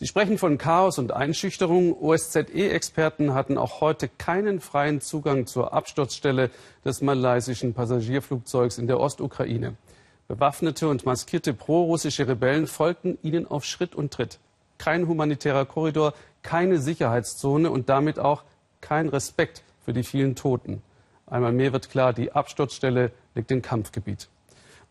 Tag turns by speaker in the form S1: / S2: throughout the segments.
S1: Sie sprechen von Chaos und Einschüchterung. OSZE-Experten hatten auch heute keinen freien Zugang zur Absturzstelle des malaysischen Passagierflugzeugs in der Ostukraine. Bewaffnete und maskierte prorussische Rebellen folgten ihnen auf Schritt und Tritt. Kein humanitärer Korridor, keine Sicherheitszone und damit auch kein Respekt für die vielen Toten. Einmal mehr wird klar, die Absturzstelle liegt im Kampfgebiet.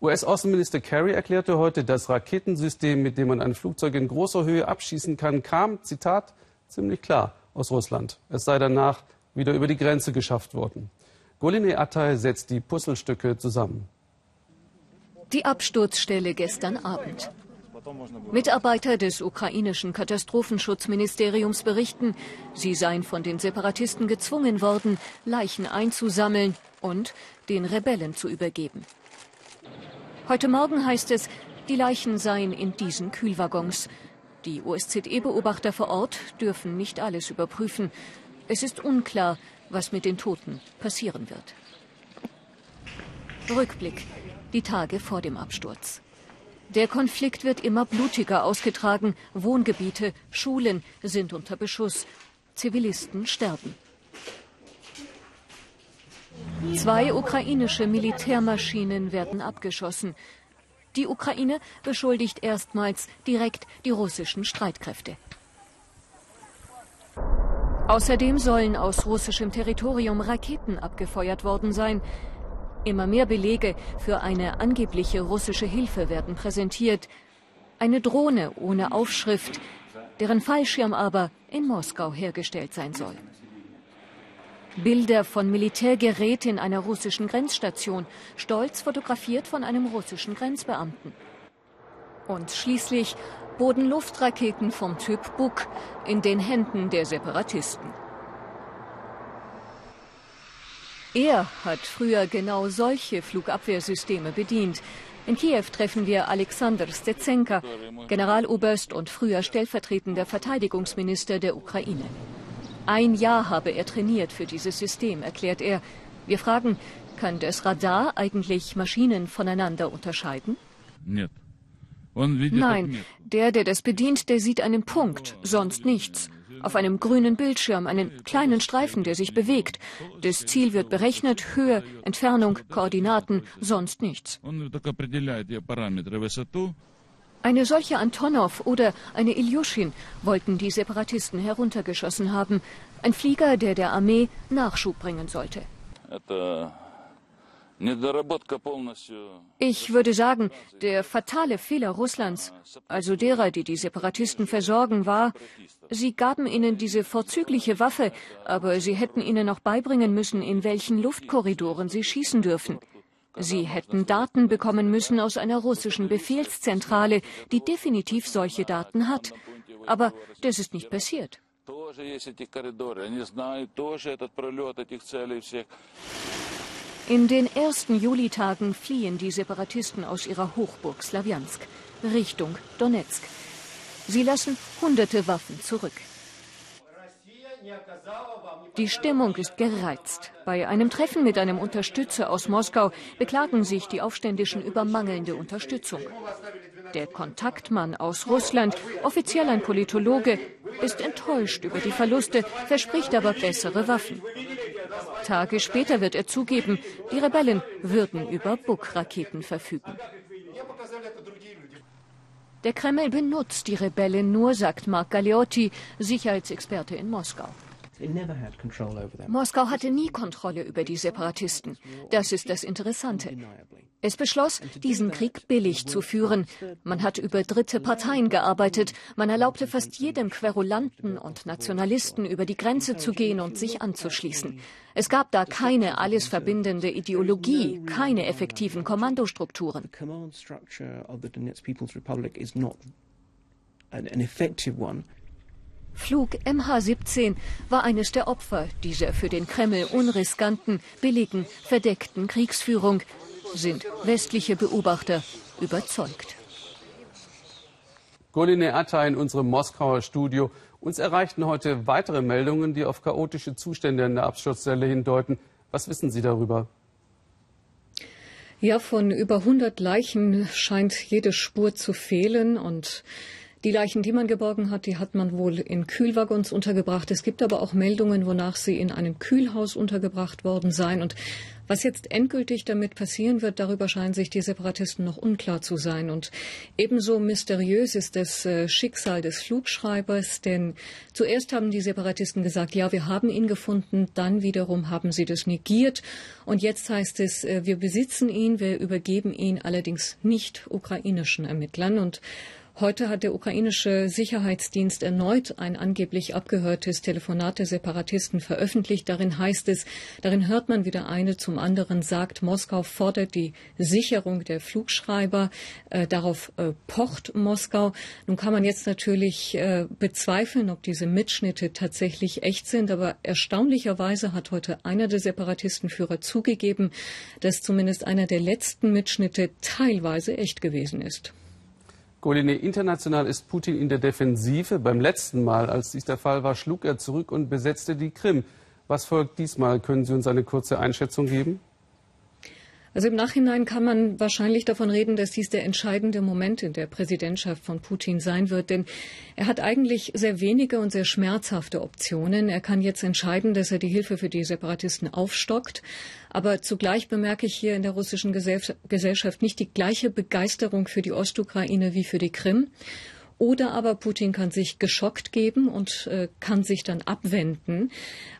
S1: US-Außenminister Kerry erklärte heute, das Raketensystem, mit dem man ein Flugzeug in großer Höhe abschießen kann, kam, Zitat, ziemlich klar aus Russland. Es sei danach wieder über die Grenze geschafft worden. Goline Attay setzt die Puzzlestücke zusammen.
S2: Die Absturzstelle gestern Abend. Mitarbeiter des ukrainischen Katastrophenschutzministeriums berichten, sie seien von den Separatisten gezwungen worden, Leichen einzusammeln und den Rebellen zu übergeben. Heute Morgen heißt es, die Leichen seien in diesen Kühlwaggons. Die OSZE-Beobachter vor Ort dürfen nicht alles überprüfen. Es ist unklar, was mit den Toten passieren wird. Rückblick. Die Tage vor dem Absturz. Der Konflikt wird immer blutiger ausgetragen. Wohngebiete, Schulen sind unter Beschuss. Zivilisten sterben. Zwei ukrainische Militärmaschinen werden abgeschossen. Die Ukraine beschuldigt erstmals direkt die russischen Streitkräfte. Außerdem sollen aus russischem Territorium Raketen abgefeuert worden sein. Immer mehr Belege für eine angebliche russische Hilfe werden präsentiert. Eine Drohne ohne Aufschrift, deren Fallschirm aber in Moskau hergestellt sein soll. Bilder von Militärgerät in einer russischen Grenzstation, stolz fotografiert von einem russischen Grenzbeamten. Und schließlich Boden-Luft-Raketen vom Typ Buk in den Händen der Separatisten. Er hat früher genau solche Flugabwehrsysteme bedient. In Kiew treffen wir Alexander Stetsenka, Generaloberst und früher stellvertretender Verteidigungsminister der Ukraine. Ein Jahr habe er trainiert für dieses System, erklärt er. Wir fragen, kann das Radar eigentlich Maschinen voneinander unterscheiden? Nein, der, der das bedient, der sieht einen Punkt, sonst nichts. Auf einem grünen Bildschirm einen kleinen Streifen, der sich bewegt. Das Ziel wird berechnet, Höhe, Entfernung, Koordinaten, sonst nichts. Eine solche Antonov oder eine Ilyushin wollten die Separatisten heruntergeschossen haben. Ein Flieger, der der Armee Nachschub bringen sollte. Ich würde sagen, der fatale Fehler Russlands, also derer, die die Separatisten versorgen, war, sie gaben ihnen diese vorzügliche Waffe, aber sie hätten ihnen noch beibringen müssen, in welchen Luftkorridoren sie schießen dürfen. Sie hätten Daten bekommen müssen aus einer russischen Befehlszentrale, die definitiv solche Daten hat. Aber das ist nicht passiert. In den ersten Julitagen fliehen die Separatisten aus ihrer Hochburg Slawiansk Richtung Donetsk. Sie lassen hunderte Waffen zurück. Die Stimmung ist gereizt. Bei einem Treffen mit einem Unterstützer aus Moskau beklagen sich die Aufständischen über mangelnde Unterstützung. Der Kontaktmann aus Russland, offiziell ein Politologe, ist enttäuscht über die Verluste, verspricht aber bessere Waffen. Tage später wird er zugeben, die Rebellen würden über Buk-Raketen verfügen. Der Kreml benutzt die Rebellen nur, sagt Mark Galeotti, Sicherheitsexperte in Moskau. Moskau hatte nie Kontrolle über die Separatisten. Das ist das Interessante. Es beschloss, diesen Krieg billig zu führen. Man hat über dritte Parteien gearbeitet. Man erlaubte fast jedem Querulanten und Nationalisten über die Grenze zu gehen und sich anzuschließen. Es gab da keine alles verbindende Ideologie, keine effektiven Kommandostrukturen. Flug MH17 war eines der Opfer dieser für den Kreml unriskanten, billigen, verdeckten Kriegsführung, sind westliche Beobachter überzeugt.
S1: Goline Atta in unserem Moskauer Studio. Uns erreichten heute weitere Meldungen, die auf chaotische Zustände in der Absturzstelle hindeuten. Was wissen Sie darüber?
S3: Ja, von über 100 Leichen scheint jede Spur zu fehlen und
S2: Die Leichen, die man geborgen hat, die hat man wohl in Kühlwaggons untergebracht. Es gibt aber auch Meldungen, wonach sie in einem Kühlhaus untergebracht worden seien. Und was jetzt endgültig damit passieren wird, darüber scheinen sich die Separatisten noch unklar zu sein. Und ebenso mysteriös ist das äh, Schicksal des Flugschreibers, denn zuerst haben die Separatisten gesagt, ja, wir haben ihn gefunden, dann wiederum haben sie das negiert. Und jetzt heißt es, äh, wir besitzen ihn, wir übergeben ihn allerdings nicht ukrainischen Ermittlern. Und Heute hat der ukrainische Sicherheitsdienst erneut ein angeblich abgehörtes Telefonat der Separatisten veröffentlicht. Darin heißt es, darin hört man wieder eine zum anderen sagt, Moskau fordert die Sicherung der Flugschreiber. Äh, darauf äh, pocht Moskau. Nun kann man jetzt natürlich äh, bezweifeln, ob diese Mitschnitte tatsächlich echt sind. Aber erstaunlicherweise hat heute einer der Separatistenführer zugegeben, dass zumindest einer der letzten Mitschnitte teilweise echt gewesen ist.
S1: Goline, international ist Putin in der Defensive. Beim letzten Mal, als dies der Fall war, schlug er zurück und besetzte die Krim. Was folgt diesmal? Können Sie uns eine kurze Einschätzung geben?
S2: Also im Nachhinein kann man wahrscheinlich davon reden, dass dies der entscheidende Moment in der Präsidentschaft von Putin sein wird, denn er hat eigentlich sehr wenige und sehr schmerzhafte Optionen. Er kann jetzt entscheiden, dass er die Hilfe für die Separatisten aufstockt. Aber zugleich bemerke ich hier in der russischen Gesellschaft nicht die gleiche Begeisterung für die Ostukraine wie für die Krim. Oder aber Putin kann sich geschockt geben und äh, kann sich dann abwenden.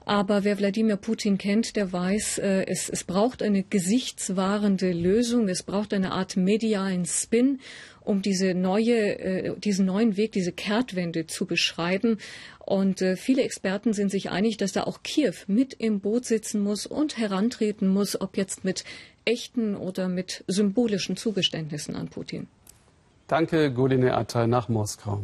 S2: Aber wer Wladimir Putin kennt, der weiß, äh, es, es braucht eine gesichtswahrende Lösung. Es braucht eine Art medialen Spin, um diese neue, äh, diesen neuen Weg, diese Kehrtwende zu beschreiben. Und äh, viele Experten sind sich einig, dass da auch Kiew mit im Boot sitzen muss und herantreten muss, ob jetzt mit echten oder mit symbolischen Zugeständnissen an Putin.
S1: Danke, Goline Attai nach Moskau.